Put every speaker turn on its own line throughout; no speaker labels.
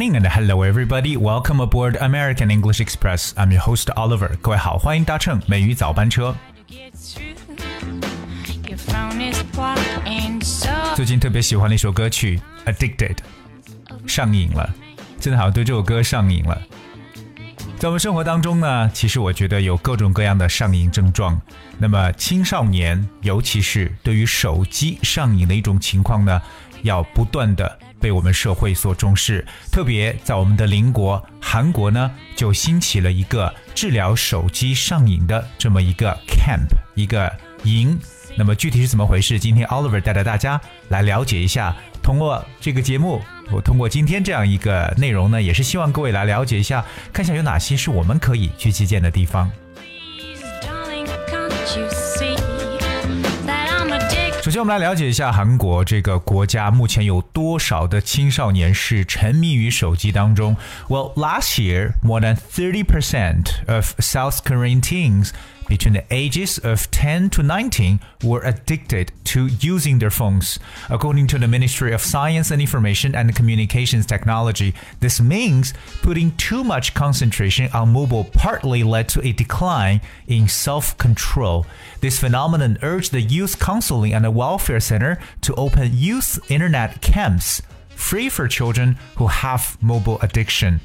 and hello everybody. Welcome aboard American English Express. I'm your host Oliver. 各位好，欢迎搭乘美语早班车。最近特别喜欢的一首歌曲《Addicted》，上瘾了，真的好像对这首歌上瘾了。在我们生活当中呢，其实我觉得有各种各样的上瘾症状。那么青少年，尤其是对于手机上瘾的一种情况呢，要不断的被我们社会所重视。特别在我们的邻国韩国呢，就兴起了一个治疗手机上瘾的这么一个 camp，一个营。那么具体是怎么回事？今天 Oliver 带着大家来了解一下。通过这个节目，我通过今天这样一个内容呢，也是希望各位来了解一下，看一下有哪些是我们可以去借鉴的地方。首先，我们来了解一下韩国这个国家目前有多少的青少年是沉迷于手机当中。Well, last year, more than thirty percent of South Korean teens between the ages of 10 to 19 were addicted to using their phones. According to the Ministry of Science and Information and Communications Technology, this means putting too much concentration on mobile partly led to a decline in self control. This phenomenon urged the Youth Counseling and Welfare Center to open youth internet camps free for children who have mobile addiction.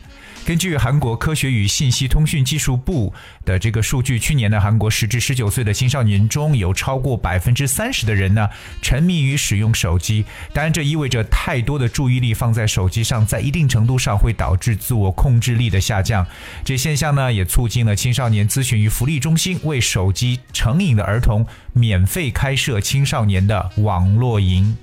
根据韩国科学与信息通讯技术部的这个数据，去年呢，韩国十至十九岁的青少年中有超过百分之三十的人呢沉迷于使用手机。当然，这意味着太多的注意力放在手机上，在一定程度上会导致自我控制力的下降。这现象呢，也促进了青少年咨询与福利中心为手机成瘾的儿童免费开设青少年的网络营。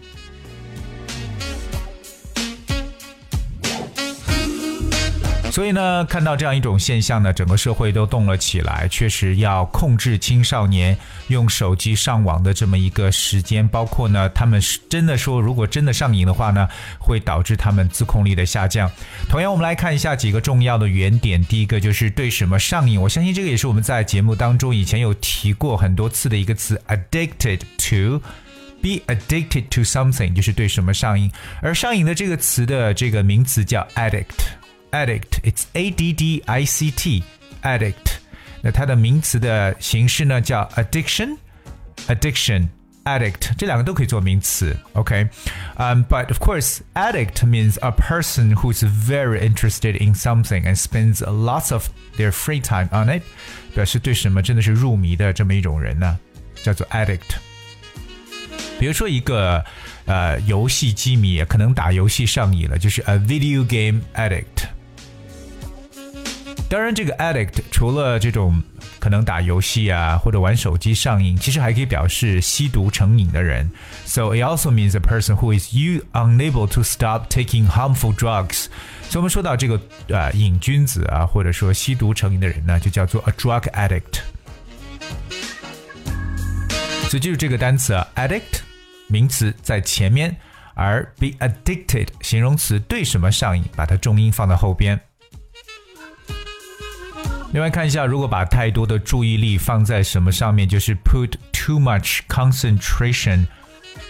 所以呢，看到这样一种现象呢，整个社会都动了起来，确实要控制青少年用手机上网的这么一个时间，包括呢，他们是真的说，如果真的上瘾的话呢，会导致他们自控力的下降。同样，我们来看一下几个重要的原点。第一个就是对什么上瘾，我相信这个也是我们在节目当中以前有提过很多次的一个词，addicted to，be addicted to something，就是对什么上瘾。而上瘾的这个词的这个名词叫 addict。addict. It's A D D I C T addict。那它的名词的形式呢叫 addiction addiction addict 这两个都可以做名词，OK？嗯、um,，but of course addict means a person who's very interested in something and spends lots of their free time on it，表示对什么真的是入迷的这么一种人呢，叫做 addict。比如说一个呃游戏机迷，可能打游戏上瘾了，就是 a video game addict。 当然，这个 addict 除了这种可能打游戏啊或者玩手机上瘾，其实还可以表示吸毒成瘾的人。So it also means a person who is you unable to stop taking harmful drugs。所以我们说到这个呃瘾君子啊，或者说吸毒成瘾的人呢，就叫做 a drug addict。所以记住这个单词啊，addict 名词在前面，而 be addicted 形容词对什么上瘾，把它重音放到后边。另外看一下，如果把太多的注意力放在什么上面，就是 put too much concentration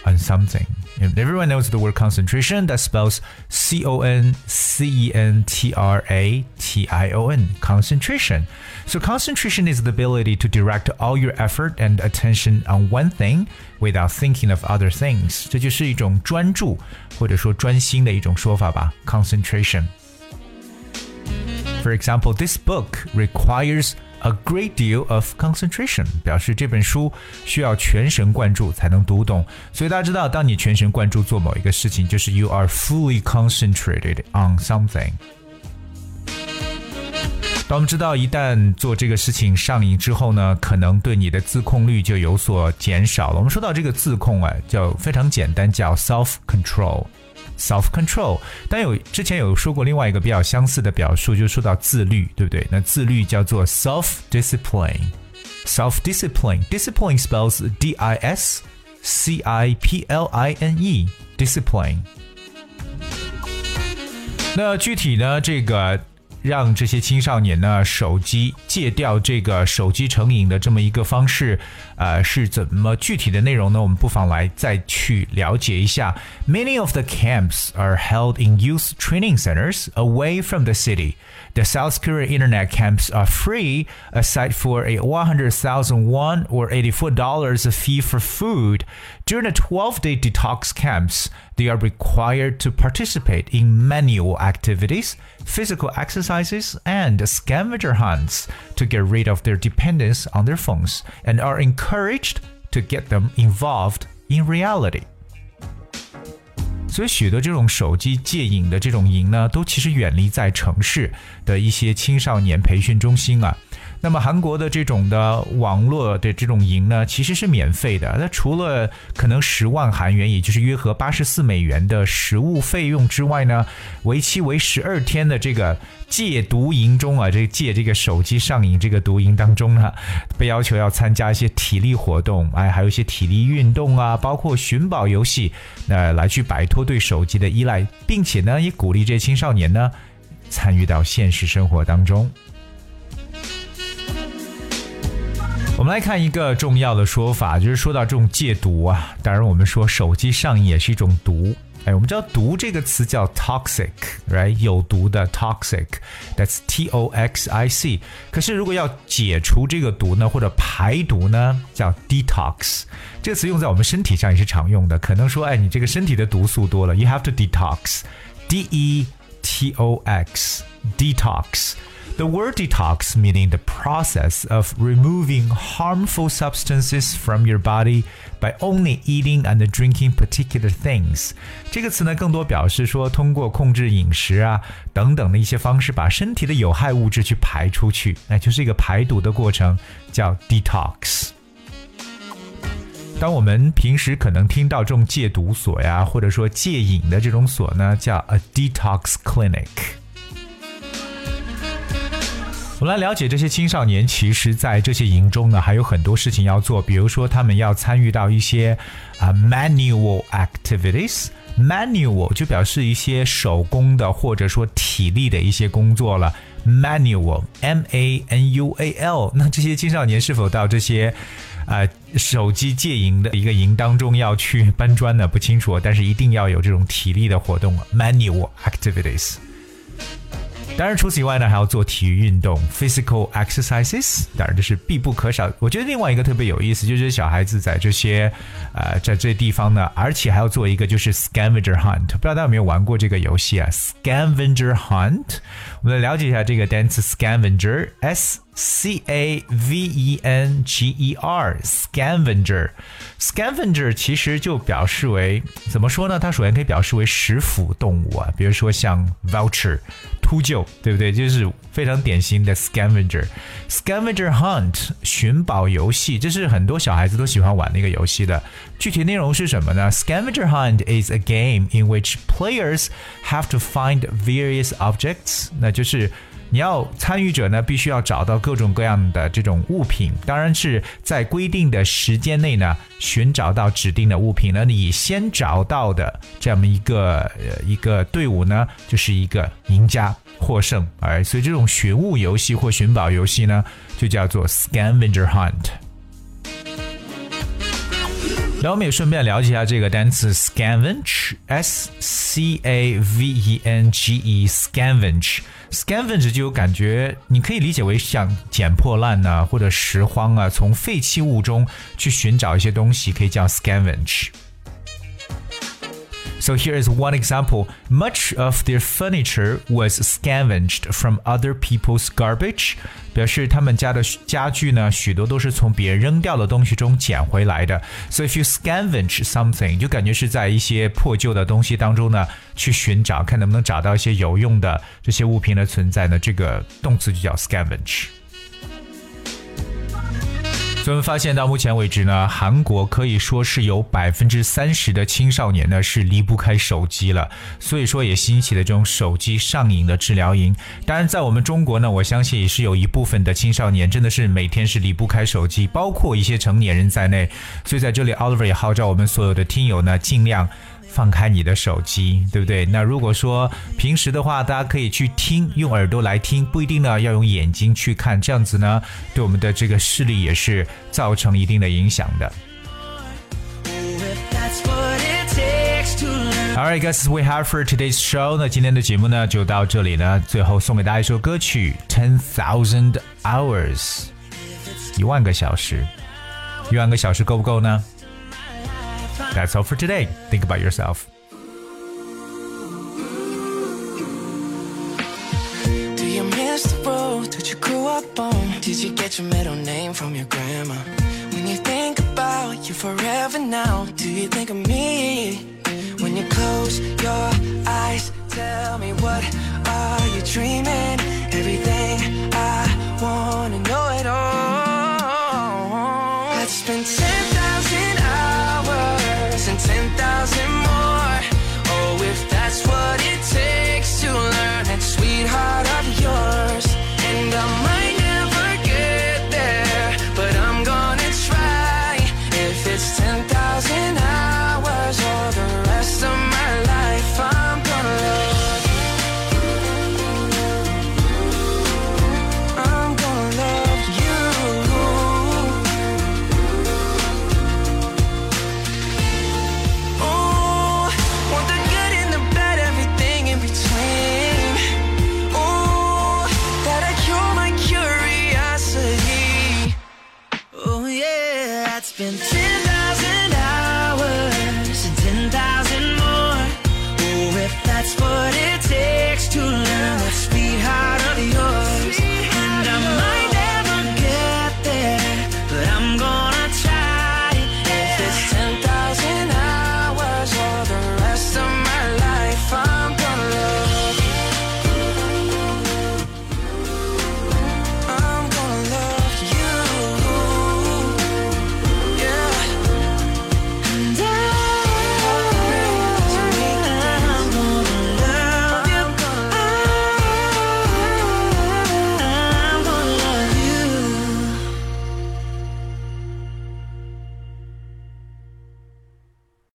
on something. Everyone knows the word concentration. That spells C O N C E N T R A T I O N. Concentration. So concentration is the ability to direct all your effort and attention on one thing without thinking of other things. 这就是一种专注或者说专心的一种说法吧。Concentration. For example, this book requires a great deal of concentration，表示这本书需要全神贯注才能读懂。所以大家知道，当你全神贯注做某一个事情，就是 you are fully concentrated on something。当我们知道一旦做这个事情上瘾之后呢，可能对你的自控力就有所减少了。我们说到这个自控啊，叫非常简单，叫 self control。self control，但有之前有说过另外一个比较相似的表述，就说到自律，对不对？那自律叫做 self discipline。self discipline discipline spells D I S C I P L I N E discipline。那具体呢，这个 让这些青少年呢手机戒掉这个手机成瘾的这么一个方式，呃，是怎么具体的内容呢？我们不妨来再去了解一下。Many of the camps are held in youth training centers away from the city. The South Korean internet camps are free, aside for a 100,000 won or $84 fee for food. During the 12-day detox camps, they are required to participate in manual activities, physical exercises, and scavenger hunts to get rid of their dependence on their phones, and are encouraged to get them involved in reality. 所以许多这种手机戒瘾的这种营呢，都其实远离在城市的一些青少年培训中心啊。 那么韩国的这种的网络的这种营呢，其实是免费的。那除了可能十万韩元，也就是约合八十四美元的食物费用之外呢，为期为十二天的这个戒毒营中啊，这戒这个手机上瘾这个毒营当中呢，被要求要参加一些体力活动，哎，还有一些体力运动啊，包括寻宝游戏，那来去摆脱对手机的依赖，并且呢，也鼓励这些青少年呢参与到现实生活当中。我们来看一个重要的说法，就是说到这种戒毒啊，当然我们说手机上瘾也是一种毒。哎，我们知道“毒”这个词叫 toxic，right？有毒的 toxic，that's T O X I C。可是如果要解除这个毒呢，或者排毒呢，叫 detox。这个词用在我们身体上也是常用的。可能说，哎，你这个身体的毒素多了，you have to detox，D E T O X，detox。The word detox meaning the process of removing harmful substances from your body by only eating and drinking particular things。这个词呢，更多表示说通过控制饮食啊等等的一些方式，把身体的有害物质去排出去，哎，就是一个排毒的过程，叫 detox。当我们平时可能听到这种戒毒所呀，或者说戒瘾的这种所呢，叫 a detox clinic。 我们来了解这些青少年，其实，在这些营中呢，还有很多事情要做。比如说，他们要参与到一些啊 manual activities。manual 就表示一些手工的或者说体力的一些工作了。manual，m a n u a l。那这些青少年是否到这些啊手机戒营的一个营当中要去搬砖呢？不清楚，但是一定要有这种体力的活动。manual activities。当然，除此以外呢，还要做体育运动 （physical exercises），当然这是必不可少。我觉得另外一个特别有意思，就是小孩子在这些，呃，在这地方呢，而且还要做一个就是 scavenger hunt。不知道大家有没有玩过这个游戏啊？scavenger hunt，我们来了解一下这个单词 scavenger，s。C A V E N G E R，scavenger，scavenger 其实就表示为怎么说呢？它首先可以表示为食腐动物啊，比如说像 vulture，秃鹫，对不对？就是非常典型的 scavenger。scavenger hunt，寻宝游戏，这是很多小孩子都喜欢玩的一个游戏的。具体内容是什么呢？Scavenger hunt is a game in which players have to find various objects，那就是。 你要参与者呢，必须要找到各种各样的这种物品，当然是在规定的时间内呢，寻找到指定的物品。那你先找到的这么一个呃一个队伍呢，就是一个赢家获胜。哎，所以这种寻物游戏或寻宝游戏呢，就叫做 scavenger hunt。然后我们也顺便了解一下这个单词 scavenge，s c a v e n g e，scavenge。scavenge 就有感觉，你可以理解为像捡破烂呐，或者拾荒啊，从废弃物中去寻找一些东西，可以叫 scavenge。So here is one example. Much of their furniture was scavenged from other people's garbage. 表示他们家的家具呢，许多都是从别人扔掉的东西中捡回来的。So if you scavenge something，就感觉是在一些破旧的东西当中呢，去寻找，看能不能找到一些有用的这些物品的存在呢？这个动词就叫 scavenge。 所以我们发现到目前为止呢，韩国可以说是有百分之三十的青少年呢是离不开手机了，所以说也兴起了这种手机上瘾的治疗营。当然，在我们中国呢，我相信也是有一部分的青少年真的是每天是离不开手机，包括一些成年人在内。所以在这里，Oliver 也号召我们所有的听友呢，尽量。放开你的手机，对不对？那如果说平时的话，大家可以去听，用耳朵来听，不一定呢要用眼睛去看，这样子呢，对我们的这个视力也是造成一定的影响的。All right, guys, we have for today's show。那今天的节目呢就到这里了。最后送给大家一首歌曲《Ten Thousand Hours》，一万个小时。一万个小时够不够呢？That's all for today. Think about yourself.
Do you miss the road that you grew up on? Did you get your middle name from your grandma? When you think about you forever now, do you think of me? When you close your eyes, tell me what are you dreaming? Everything I wanna know it all. I'd spend 10,000